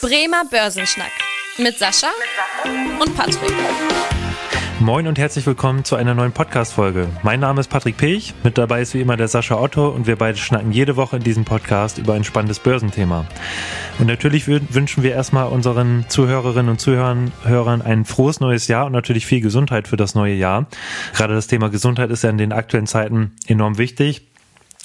Bremer Börsenschnack mit Sascha und Patrick. Moin und herzlich willkommen zu einer neuen Podcast-Folge. Mein Name ist Patrick Pech, mit dabei ist wie immer der Sascha Otto und wir beide schnacken jede Woche in diesem Podcast über ein spannendes Börsenthema. Und natürlich wünschen wir erstmal unseren Zuhörerinnen und Zuhörern Hörern ein frohes neues Jahr und natürlich viel Gesundheit für das neue Jahr. Gerade das Thema Gesundheit ist ja in den aktuellen Zeiten enorm wichtig.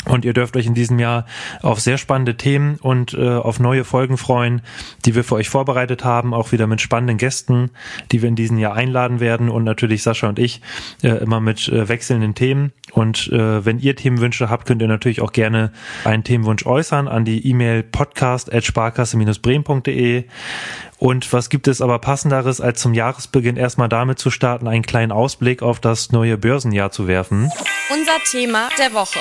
Und ihr dürft euch in diesem Jahr auf sehr spannende Themen und äh, auf neue Folgen freuen, die wir für euch vorbereitet haben, auch wieder mit spannenden Gästen, die wir in diesem Jahr einladen werden und natürlich Sascha und ich äh, immer mit äh, wechselnden Themen. Und äh, wenn ihr Themenwünsche habt, könnt ihr natürlich auch gerne einen Themenwunsch äußern an die E-Mail podcast@sparkasse-bremen.de. Und was gibt es aber passenderes, als zum Jahresbeginn erstmal damit zu starten, einen kleinen Ausblick auf das neue Börsenjahr zu werfen? Unser Thema der Woche.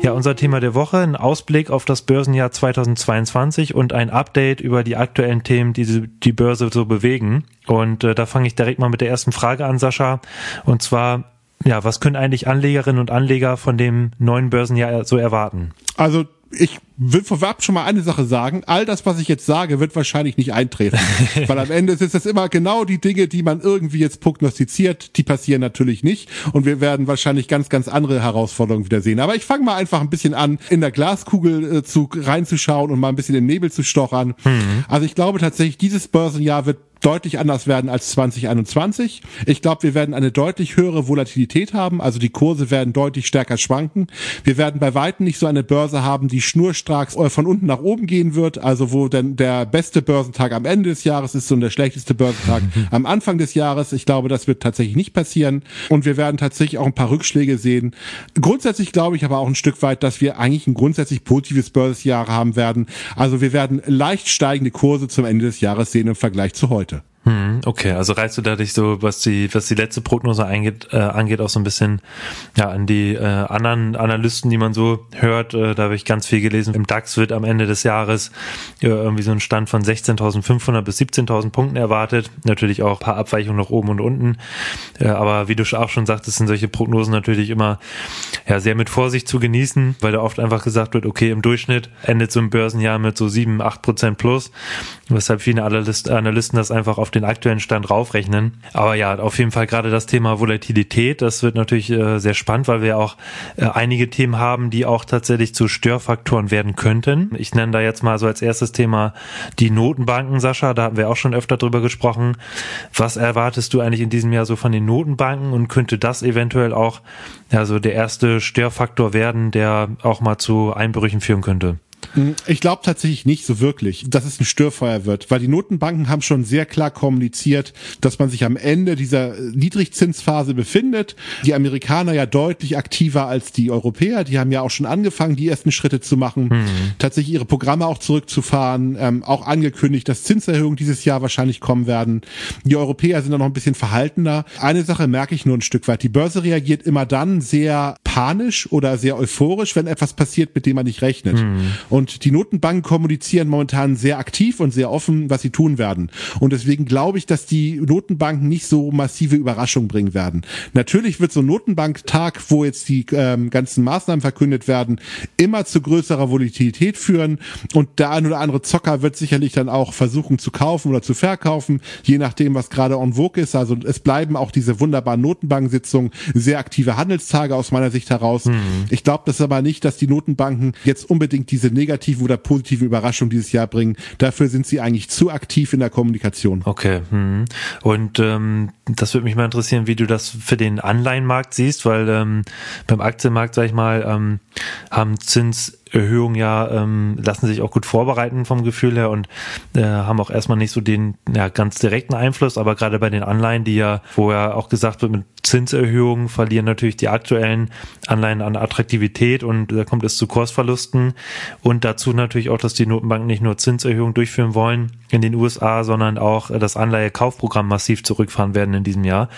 Ja, unser Thema der Woche, ein Ausblick auf das Börsenjahr 2022 und ein Update über die aktuellen Themen, die die Börse so bewegen. Und äh, da fange ich direkt mal mit der ersten Frage an, Sascha. Und zwar, ja, was können eigentlich Anlegerinnen und Anleger von dem neuen Börsenjahr so erwarten? Also ich will vorab schon mal eine Sache sagen. All das, was ich jetzt sage, wird wahrscheinlich nicht eintreten. Weil am Ende ist es immer genau die Dinge, die man irgendwie jetzt prognostiziert, die passieren natürlich nicht. Und wir werden wahrscheinlich ganz, ganz andere Herausforderungen wieder sehen. Aber ich fange mal einfach ein bisschen an, in der Glaskugel äh, zu, reinzuschauen und mal ein bisschen den Nebel zu stochern. Mhm. Also ich glaube tatsächlich, dieses Börsenjahr wird deutlich anders werden als 2021. Ich glaube, wir werden eine deutlich höhere Volatilität haben, also die Kurse werden deutlich stärker schwanken. Wir werden bei weitem nicht so eine Börse haben, die schnurstracks von unten nach oben gehen wird, also wo denn der beste Börsentag am Ende des Jahres ist und der schlechteste Börsentag am Anfang des Jahres. Ich glaube, das wird tatsächlich nicht passieren und wir werden tatsächlich auch ein paar Rückschläge sehen. Grundsätzlich glaube ich aber auch ein Stück weit, dass wir eigentlich ein grundsätzlich positives Börsenjahr haben werden. Also wir werden leicht steigende Kurse zum Ende des Jahres sehen im Vergleich zu heute. Hm, okay, also reißt du dadurch so, was die, was die letzte Prognose eingeht, äh, angeht, auch so ein bisschen ja an die äh, anderen Analysten, die man so hört. Äh, da habe ich ganz viel gelesen. Im DAX wird am Ende des Jahres äh, irgendwie so ein Stand von 16.500 bis 17.000 Punkten erwartet. Natürlich auch ein paar Abweichungen nach oben und unten. Äh, aber wie du auch schon sagtest, sind solche Prognosen natürlich immer ja sehr mit Vorsicht zu genießen, weil da oft einfach gesagt wird, okay, im Durchschnitt endet so ein Börsenjahr mit so 7, 8 Prozent plus. Weshalb viele Analysten das einfach auf den aktuellen Stand raufrechnen. Aber ja, auf jeden Fall gerade das Thema Volatilität, das wird natürlich äh, sehr spannend, weil wir auch äh, einige Themen haben, die auch tatsächlich zu Störfaktoren werden könnten. Ich nenne da jetzt mal so als erstes Thema die Notenbanken, Sascha, da haben wir auch schon öfter drüber gesprochen. Was erwartest du eigentlich in diesem Jahr so von den Notenbanken und könnte das eventuell auch ja, so der erste Störfaktor werden, der auch mal zu Einbrüchen führen könnte? Ich glaube tatsächlich nicht so wirklich, dass es ein Störfeuer wird, weil die Notenbanken haben schon sehr klar kommuniziert, dass man sich am Ende dieser Niedrigzinsphase befindet. Die Amerikaner ja deutlich aktiver als die Europäer, die haben ja auch schon angefangen, die ersten Schritte zu machen, mhm. tatsächlich ihre Programme auch zurückzufahren, ähm, auch angekündigt, dass Zinserhöhungen dieses Jahr wahrscheinlich kommen werden. Die Europäer sind da noch ein bisschen verhaltener. Eine Sache merke ich nur ein Stück weit. Die Börse reagiert immer dann sehr panisch oder sehr euphorisch, wenn etwas passiert, mit dem man nicht rechnet. Mhm. Und die Notenbanken kommunizieren momentan sehr aktiv und sehr offen, was sie tun werden. Und deswegen glaube ich, dass die Notenbanken nicht so massive Überraschungen bringen werden. Natürlich wird so ein Notenbanktag, wo jetzt die ähm, ganzen Maßnahmen verkündet werden, immer zu größerer Volatilität führen. Und der ein oder andere Zocker wird sicherlich dann auch versuchen zu kaufen oder zu verkaufen, je nachdem, was gerade en vogue ist. Also es bleiben auch diese wunderbaren Notenbankensitzungen sehr aktive Handelstage aus meiner Sicht heraus. Mhm. Ich glaube das aber nicht, dass die Notenbanken jetzt unbedingt diese negativen oder positiven Überraschungen dieses Jahr bringen. Dafür sind sie eigentlich zu aktiv in der Kommunikation. Okay. Hm. Und ähm, das würde mich mal interessieren, wie du das für den Anleihenmarkt siehst, weil ähm, beim Aktienmarkt, sag ich mal, ähm, haben Zins Erhöhungen ja ähm, lassen sich auch gut vorbereiten vom Gefühl her und äh, haben auch erstmal nicht so den ja, ganz direkten Einfluss, aber gerade bei den Anleihen, die ja, ja auch gesagt wird, mit Zinserhöhungen verlieren natürlich die aktuellen Anleihen an Attraktivität und da kommt es zu Kursverlusten und dazu natürlich auch, dass die Notenbanken nicht nur Zinserhöhungen durchführen wollen in den USA, sondern auch das Anleihekaufprogramm massiv zurückfahren werden in diesem Jahr.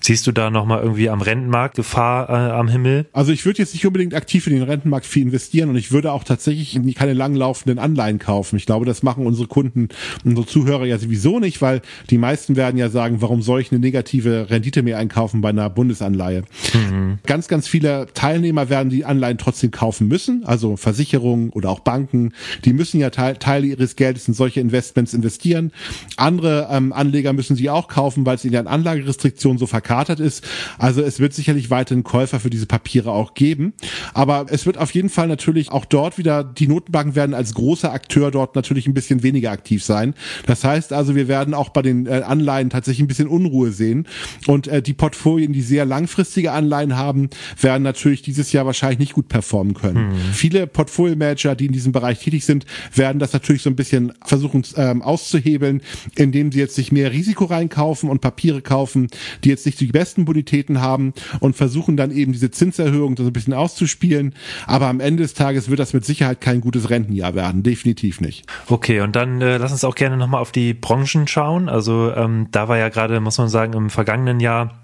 Siehst du da nochmal irgendwie am Rentenmarkt Gefahr äh, am Himmel? Also ich würde jetzt nicht unbedingt aktiv in den Rentenmarkt viel investieren und ich würde würde auch tatsächlich keine langlaufenden Anleihen kaufen. Ich glaube, das machen unsere Kunden, unsere Zuhörer ja sowieso nicht, weil die meisten werden ja sagen, warum soll ich eine negative Rendite mehr einkaufen bei einer Bundesanleihe? Mhm. Ganz, ganz viele Teilnehmer werden die Anleihen trotzdem kaufen müssen, also Versicherungen oder auch Banken, die müssen ja Teile ihres Geldes in solche Investments investieren. Andere ähm, Anleger müssen sie auch kaufen, weil es in ihren Anlagerestriktionen so verkatert ist. Also es wird sicherlich weiterhin Käufer für diese Papiere auch geben. Aber es wird auf jeden Fall natürlich auch dort wieder, die Notenbanken werden als großer Akteur dort natürlich ein bisschen weniger aktiv sein. Das heißt also, wir werden auch bei den äh, Anleihen tatsächlich ein bisschen Unruhe sehen. Und äh, die Portfolien, die sehr langfristige Anleihen haben, werden natürlich dieses Jahr wahrscheinlich nicht gut performen können. Hm. Viele Portfolio-Manager, die in diesem Bereich tätig sind, werden das natürlich so ein bisschen versuchen ähm, auszuhebeln, indem sie jetzt sich mehr Risiko reinkaufen und Papiere kaufen, die jetzt nicht die besten Bonitäten haben und versuchen dann eben diese Zinserhöhung so ein bisschen auszuspielen. Aber am Ende des Tages wird das mit Sicherheit kein gutes Rentenjahr werden. Definitiv nicht. Okay, und dann äh, lass uns auch gerne nochmal auf die Branchen schauen. Also ähm, da war ja gerade, muss man sagen, im vergangenen Jahr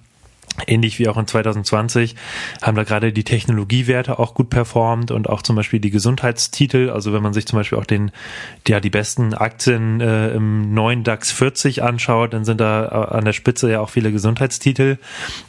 Ähnlich wie auch in 2020 haben da gerade die Technologiewerte auch gut performt und auch zum Beispiel die Gesundheitstitel. Also wenn man sich zum Beispiel auch den, ja, die besten Aktien äh, im neuen DAX 40 anschaut, dann sind da äh, an der Spitze ja auch viele Gesundheitstitel,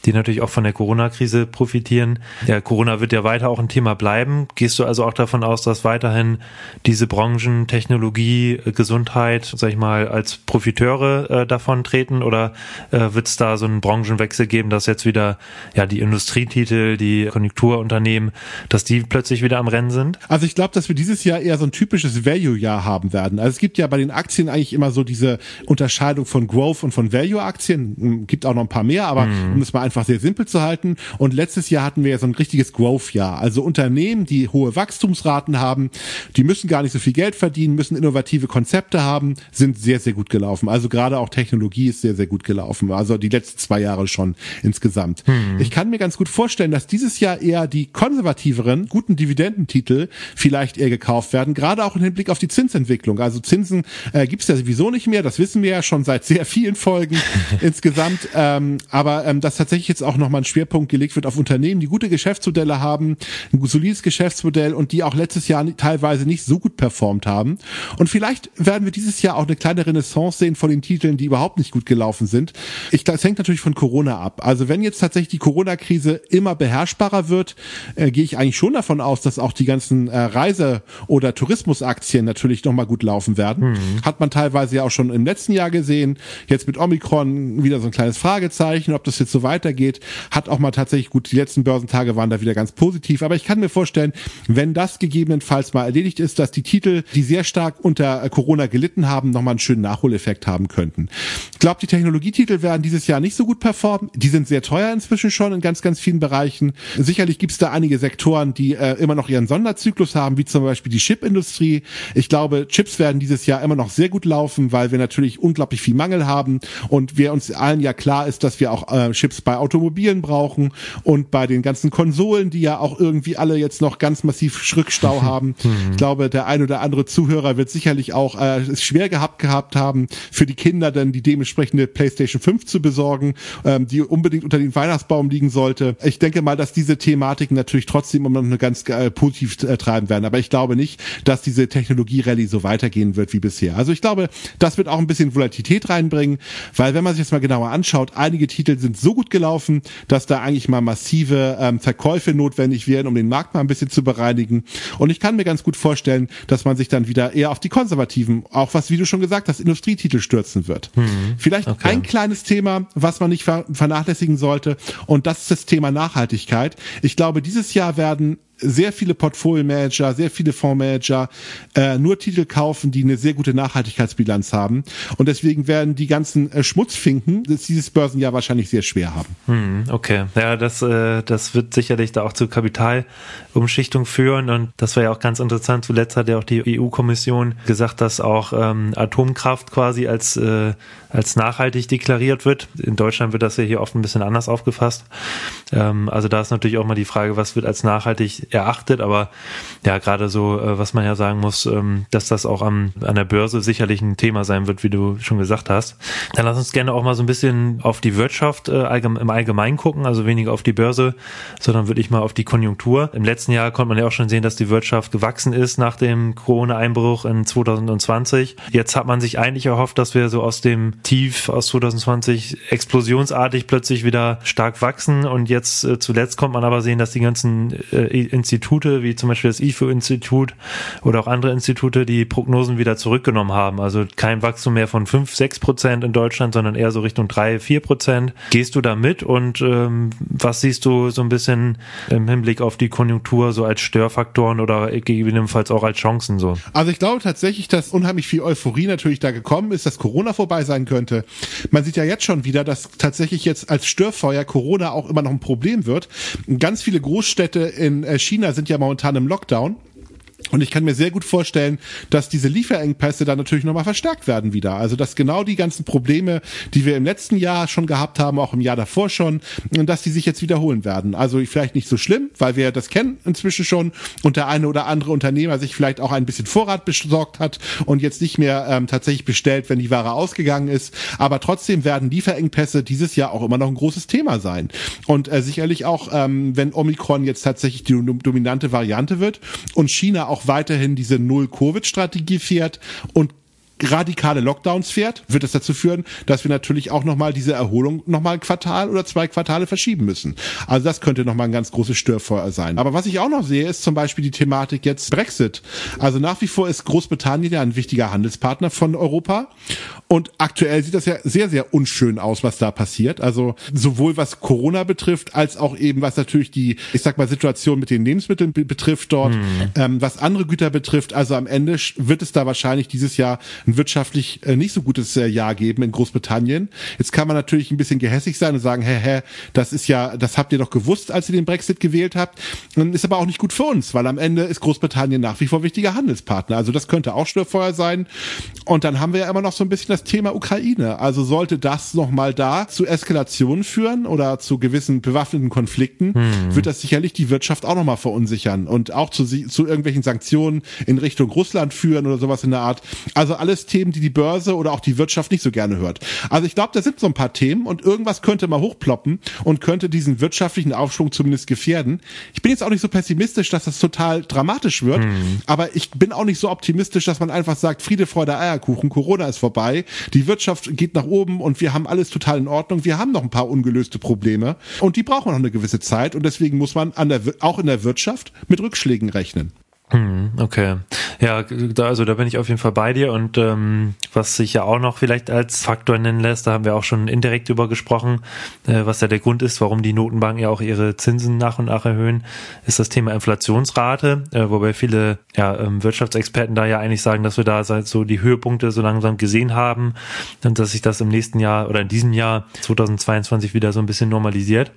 die natürlich auch von der Corona-Krise profitieren. Ja, Corona wird ja weiter auch ein Thema bleiben. Gehst du also auch davon aus, dass weiterhin diese Branchen, Technologie, Gesundheit, sag ich mal, als Profiteure äh, davon treten oder äh, wird es da so einen Branchenwechsel geben, dass jetzt wieder ja die Industrietitel, die Konjunkturunternehmen, dass die plötzlich wieder am Rennen sind? Also ich glaube, dass wir dieses Jahr eher so ein typisches Value-Jahr haben werden. Also es gibt ja bei den Aktien eigentlich immer so diese Unterscheidung von Growth und von Value-Aktien. Hm, gibt auch noch ein paar mehr, aber mhm. um es mal einfach sehr simpel zu halten. Und letztes Jahr hatten wir ja so ein richtiges Growth-Jahr. Also Unternehmen, die hohe Wachstumsraten haben, die müssen gar nicht so viel Geld verdienen, müssen innovative Konzepte haben, sind sehr, sehr gut gelaufen. Also gerade auch Technologie ist sehr, sehr gut gelaufen. Also die letzten zwei Jahre schon ins insgesamt. Hm. Ich kann mir ganz gut vorstellen, dass dieses Jahr eher die konservativeren, guten Dividendentitel vielleicht eher gekauft werden, gerade auch im Hinblick auf die Zinsentwicklung. Also Zinsen äh, gibt es ja sowieso nicht mehr, das wissen wir ja schon seit sehr vielen Folgen insgesamt. Ähm, aber ähm, dass tatsächlich jetzt auch nochmal ein Schwerpunkt gelegt wird auf Unternehmen, die gute Geschäftsmodelle haben, ein solides Geschäftsmodell und die auch letztes Jahr teilweise nicht so gut performt haben. Und vielleicht werden wir dieses Jahr auch eine kleine Renaissance sehen von den Titeln, die überhaupt nicht gut gelaufen sind. Ich, das hängt natürlich von Corona ab. Also wenn jetzt tatsächlich die Corona-Krise immer beherrschbarer wird, äh, gehe ich eigentlich schon davon aus, dass auch die ganzen äh, Reise- oder Tourismusaktien natürlich nochmal gut laufen werden. Mhm. Hat man teilweise ja auch schon im letzten Jahr gesehen. Jetzt mit Omikron wieder so ein kleines Fragezeichen, ob das jetzt so weitergeht. Hat auch mal tatsächlich gut, die letzten Börsentage waren da wieder ganz positiv. Aber ich kann mir vorstellen, wenn das gegebenenfalls mal erledigt ist, dass die Titel, die sehr stark unter äh, Corona gelitten haben, nochmal einen schönen Nachholeffekt haben könnten. Ich glaube, die Technologietitel werden dieses Jahr nicht so gut performen. Die sind sehr sehr teuer inzwischen schon in ganz, ganz vielen Bereichen. Sicherlich gibt es da einige Sektoren, die äh, immer noch ihren Sonderzyklus haben, wie zum Beispiel die Chipindustrie. Ich glaube, Chips werden dieses Jahr immer noch sehr gut laufen, weil wir natürlich unglaublich viel Mangel haben und wir uns allen ja klar ist, dass wir auch äh, Chips bei Automobilen brauchen und bei den ganzen Konsolen, die ja auch irgendwie alle jetzt noch ganz massiv Rückstau haben. ich glaube, der ein oder andere Zuhörer wird sicherlich auch äh, es schwer gehabt gehabt haben, für die Kinder dann die dementsprechende PlayStation 5 zu besorgen, ähm, die unbedingt unter den Weihnachtsbaum liegen sollte. Ich denke mal, dass diese Thematiken natürlich trotzdem immer noch eine ganz äh, positiv äh, treiben werden. Aber ich glaube nicht, dass diese Technologie-Rallye so weitergehen wird wie bisher. Also ich glaube, das wird auch ein bisschen Volatilität reinbringen, weil wenn man sich jetzt mal genauer anschaut, einige Titel sind so gut gelaufen, dass da eigentlich mal massive ähm, Verkäufe notwendig wären, um den Markt mal ein bisschen zu bereinigen. Und ich kann mir ganz gut vorstellen, dass man sich dann wieder eher auf die konservativen, auch was, wie du schon gesagt hast, Industrietitel stürzen wird. Hm. Vielleicht okay. ein kleines Thema, was man nicht vernachlässigen sollte. Und das ist das Thema Nachhaltigkeit. Ich glaube, dieses Jahr werden sehr viele Portfolio-Manager, sehr viele Fondsmanager äh, nur Titel kaufen, die eine sehr gute Nachhaltigkeitsbilanz haben. Und deswegen werden die ganzen äh, Schmutzfinken das dieses Börsenjahr wahrscheinlich sehr schwer haben. Hm, okay, ja, das, äh, das wird sicherlich da auch zu Kapitalumschichtung führen. Und das war ja auch ganz interessant. Zuletzt hat ja auch die EU-Kommission gesagt, dass auch ähm, Atomkraft quasi als, äh, als nachhaltig deklariert wird. In Deutschland wird das ja hier oft ein bisschen anders aufgefasst. Ähm, also da ist natürlich auch mal die Frage, was wird als nachhaltig erachtet, aber ja, gerade so, äh, was man ja sagen muss, ähm, dass das auch am, an der Börse sicherlich ein Thema sein wird, wie du schon gesagt hast. Dann lass uns gerne auch mal so ein bisschen auf die Wirtschaft äh, im Allgemeinen gucken, also weniger auf die Börse, sondern wirklich mal auf die Konjunktur. Im letzten Jahr konnte man ja auch schon sehen, dass die Wirtschaft gewachsen ist nach dem Corona-Einbruch in 2020. Jetzt hat man sich eigentlich erhofft, dass wir so aus dem Tief aus 2020 explosionsartig plötzlich wieder stark wachsen und jetzt äh, zuletzt kommt man aber sehen, dass die ganzen äh, Institute, wie zum Beispiel das IFO-Institut oder auch andere Institute, die Prognosen wieder zurückgenommen haben. Also kein Wachstum mehr von 5, 6 Prozent in Deutschland, sondern eher so Richtung 3, 4 Prozent. Gehst du da mit und ähm, was siehst du so ein bisschen im Hinblick auf die Konjunktur so als Störfaktoren oder gegebenenfalls auch als Chancen so? Also ich glaube tatsächlich, dass unheimlich viel Euphorie natürlich da gekommen ist, dass Corona vorbei sein könnte. Man sieht ja jetzt schon wieder, dass tatsächlich jetzt als Störfeuer Corona auch immer noch ein Problem wird. Ganz viele Großstädte in äh, China sind ja momentan im Lockdown. Und ich kann mir sehr gut vorstellen, dass diese Lieferengpässe dann natürlich nochmal verstärkt werden wieder. Also dass genau die ganzen Probleme, die wir im letzten Jahr schon gehabt haben, auch im Jahr davor schon, dass die sich jetzt wiederholen werden. Also vielleicht nicht so schlimm, weil wir das kennen inzwischen schon und der eine oder andere Unternehmer sich vielleicht auch ein bisschen Vorrat besorgt hat und jetzt nicht mehr ähm, tatsächlich bestellt, wenn die Ware ausgegangen ist. Aber trotzdem werden Lieferengpässe dieses Jahr auch immer noch ein großes Thema sein. Und äh, sicherlich auch, ähm, wenn Omikron jetzt tatsächlich die dominante Variante wird und China auch weiterhin diese Null-Covid-Strategie fährt und radikale Lockdowns fährt, wird es dazu führen, dass wir natürlich auch nochmal diese Erholung nochmal ein Quartal oder zwei Quartale verschieben müssen. Also das könnte nochmal ein ganz großes Störfeuer sein. Aber was ich auch noch sehe, ist zum Beispiel die Thematik jetzt Brexit. Also nach wie vor ist Großbritannien ja ein wichtiger Handelspartner von Europa. Und aktuell sieht das ja sehr, sehr unschön aus, was da passiert. Also sowohl was Corona betrifft, als auch eben was natürlich die, ich sag mal, Situation mit den Lebensmitteln betrifft dort, hm. ähm, was andere Güter betrifft. Also am Ende wird es da wahrscheinlich dieses Jahr ein wirtschaftlich äh, nicht so gutes äh, Jahr geben in Großbritannien. Jetzt kann man natürlich ein bisschen gehässig sein und sagen, hä, hä, das ist ja, das habt ihr doch gewusst, als ihr den Brexit gewählt habt. Ist aber auch nicht gut für uns, weil am Ende ist Großbritannien nach wie vor wichtiger Handelspartner. Also das könnte auch Störfeuer sein. Und dann haben wir ja immer noch so ein bisschen das Thema Ukraine. Also sollte das nochmal da zu Eskalationen führen oder zu gewissen bewaffneten Konflikten, hm. wird das sicherlich die Wirtschaft auch nochmal verunsichern und auch zu, zu irgendwelchen Sanktionen in Richtung Russland führen oder sowas in der Art. Also alles alles Themen, die die Börse oder auch die Wirtschaft nicht so gerne hört. Also ich glaube, da sind so ein paar Themen und irgendwas könnte mal hochploppen und könnte diesen wirtschaftlichen Aufschwung zumindest gefährden. Ich bin jetzt auch nicht so pessimistisch, dass das total dramatisch wird, hm. aber ich bin auch nicht so optimistisch, dass man einfach sagt, Friede, Freude, Eierkuchen, Corona ist vorbei, die Wirtschaft geht nach oben und wir haben alles total in Ordnung. Wir haben noch ein paar ungelöste Probleme und die brauchen noch eine gewisse Zeit und deswegen muss man an der, auch in der Wirtschaft mit Rückschlägen rechnen. Hm, okay. Ja, da, also da bin ich auf jeden Fall bei dir und ähm, was sich ja auch noch vielleicht als Faktor nennen lässt, da haben wir auch schon indirekt drüber gesprochen, äh, was ja der Grund ist, warum die Notenbanken ja auch ihre Zinsen nach und nach erhöhen, ist das Thema Inflationsrate, äh, wobei viele ja, ähm, Wirtschaftsexperten da ja eigentlich sagen, dass wir da seit so die Höhepunkte so langsam gesehen haben und dass sich das im nächsten Jahr oder in diesem Jahr 2022 wieder so ein bisschen normalisiert.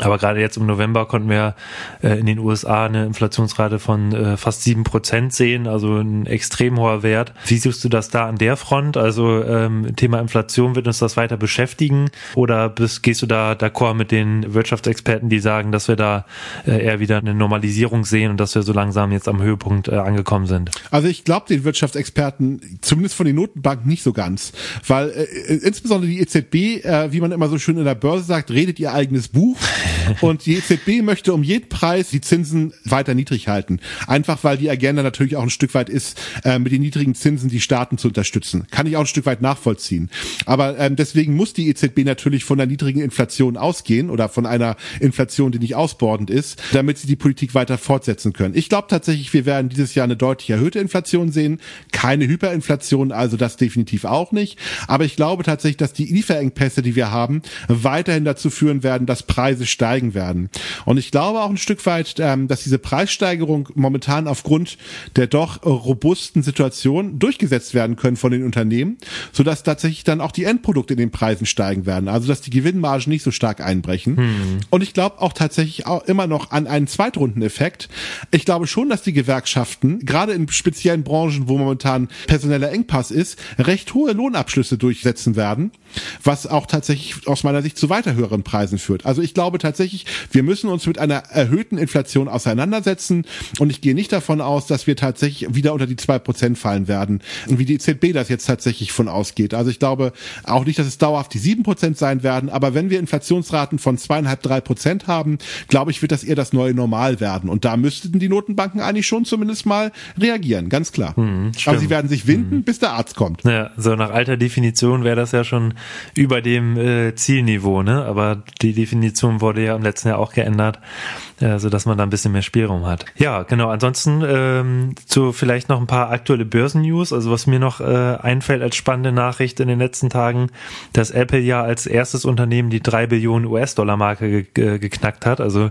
Aber gerade jetzt im November konnten wir äh, in den USA eine Inflationsrate von äh, fast sieben Prozent sehen, also ein extrem hoher Wert. Wie siehst du das da an der Front? Also ähm, Thema Inflation wird uns das weiter beschäftigen oder bist, gehst du da d'accord mit den Wirtschaftsexperten, die sagen, dass wir da äh, eher wieder eine Normalisierung sehen und dass wir so langsam jetzt am Höhepunkt äh, angekommen sind? Also ich glaube den Wirtschaftsexperten, zumindest von den Notenbanken, nicht so ganz, weil äh, insbesondere die EZB, äh, wie man immer so schön in der Börse sagt, redet ihr eigenes Buch. Und die EZB möchte um jeden Preis die Zinsen weiter niedrig halten. Einfach weil die Agenda natürlich auch ein Stück weit ist, äh, mit den niedrigen Zinsen die Staaten zu unterstützen. Kann ich auch ein Stück weit nachvollziehen. Aber ähm, deswegen muss die EZB natürlich von der niedrigen Inflation ausgehen oder von einer Inflation, die nicht ausbordend ist, damit sie die Politik weiter fortsetzen können. Ich glaube tatsächlich, wir werden dieses Jahr eine deutlich erhöhte Inflation sehen. Keine Hyperinflation, also das definitiv auch nicht. Aber ich glaube tatsächlich, dass die Lieferengpässe, die wir haben, weiterhin dazu führen werden, dass Preise steigen werden. Und ich glaube auch ein Stück weit, ähm, dass diese Preissteigerung momentan aufgrund der doch robusten Situation durchgesetzt werden können von den Unternehmen, sodass tatsächlich dann auch die Endprodukte in den Preisen steigen werden. Also dass die Gewinnmargen nicht so stark einbrechen. Hm. Und ich glaube auch tatsächlich auch immer noch an einen Zweitrundeneffekt. Ich glaube schon, dass die Gewerkschaften, gerade in speziellen Branchen, wo momentan personeller Engpass ist, recht hohe Lohnabschlüsse durchsetzen werden, was auch tatsächlich aus meiner Sicht zu weiter höheren Preisen führt. Also ich glaube tatsächlich, wir müssen uns mit einer erhöhten Inflation auseinandersetzen und ich gehe nicht davon aus, dass wir tatsächlich wieder unter die zwei Prozent fallen werden, wie die EZB das jetzt tatsächlich von ausgeht. Also ich glaube auch nicht, dass es dauerhaft die sieben Prozent sein werden, aber wenn wir Inflationsraten von zweieinhalb, drei Prozent haben, glaube ich, wird das eher das neue Normal werden. Und da müssten die Notenbanken eigentlich schon zumindest mal reagieren, ganz klar. Mhm, aber sie werden sich winden, mhm. bis der Arzt kommt. Ja, so nach alter Definition wäre das ja schon über dem äh, Zielniveau, ne? Aber die Definition wurde ja im letzten Jahr auch geändert, äh, so dass man da ein bisschen mehr Spielraum hat. Ja, genau. Ansonsten ähm, zu vielleicht noch ein paar aktuelle Börsennews. Also was mir noch äh, einfällt als spannende Nachricht in den letzten Tagen, dass Apple ja als erstes Unternehmen die drei Billionen US-Dollar-Marke ge geknackt hat. Also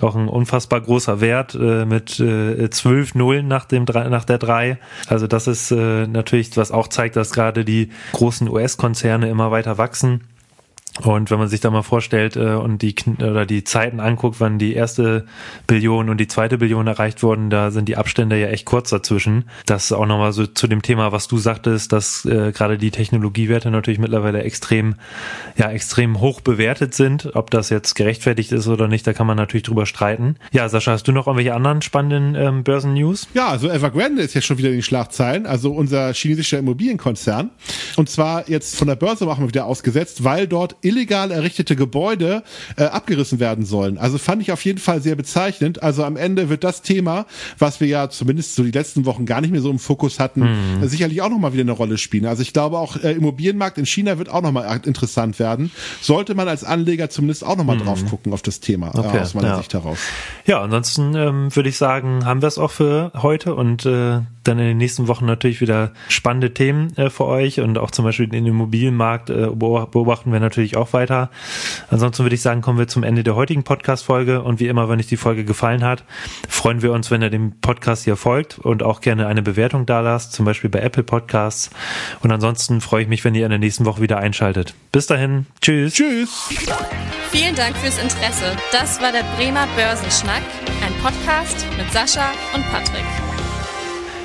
auch ein unfassbar großer Wert äh, mit äh, zwölf Nullen nach dem nach der drei. Also das ist äh, natürlich, was auch zeigt, dass gerade die großen US-Konzerne immer weiter wachsen. Und wenn man sich da mal vorstellt äh, und die oder die Zeiten anguckt, wann die erste Billion und die zweite Billion erreicht wurden, da sind die Abstände ja echt kurz dazwischen. Das ist auch nochmal so zu dem Thema, was du sagtest, dass äh, gerade die Technologiewerte natürlich mittlerweile extrem, ja, extrem hoch bewertet sind. Ob das jetzt gerechtfertigt ist oder nicht, da kann man natürlich drüber streiten. Ja, Sascha, hast du noch irgendwelche anderen spannenden ähm, Börsennews? Ja, also Evergrande ist jetzt schon wieder in den Schlagzeilen, also unser chinesischer Immobilienkonzern. Und zwar jetzt von der Börse machen wir wieder ausgesetzt, weil dort illegal errichtete Gebäude äh, abgerissen werden sollen. Also fand ich auf jeden Fall sehr bezeichnend. Also am Ende wird das Thema, was wir ja zumindest so die letzten Wochen gar nicht mehr so im Fokus hatten, mhm. sicherlich auch nochmal wieder eine Rolle spielen. Also ich glaube auch, äh, Immobilienmarkt in China wird auch nochmal interessant werden. Sollte man als Anleger zumindest auch nochmal mhm. drauf gucken auf das Thema äh, okay, aus meiner ja. Sicht heraus. Ja, ansonsten ähm, würde ich sagen, haben wir es auch für heute und äh, dann in den nächsten Wochen natürlich wieder spannende Themen äh, für euch und auch zum Beispiel den Immobilienmarkt äh, beobachten wir natürlich auch weiter. Ansonsten würde ich sagen, kommen wir zum Ende der heutigen Podcast-Folge und wie immer, wenn euch die Folge gefallen hat, freuen wir uns, wenn ihr dem Podcast hier folgt und auch gerne eine Bewertung da lasst, zum Beispiel bei Apple Podcasts. Und ansonsten freue ich mich, wenn ihr in der nächsten Woche wieder einschaltet. Bis dahin, tschüss. Tschüss. Vielen Dank fürs Interesse. Das war der Bremer Börsenschnack, ein Podcast mit Sascha und Patrick.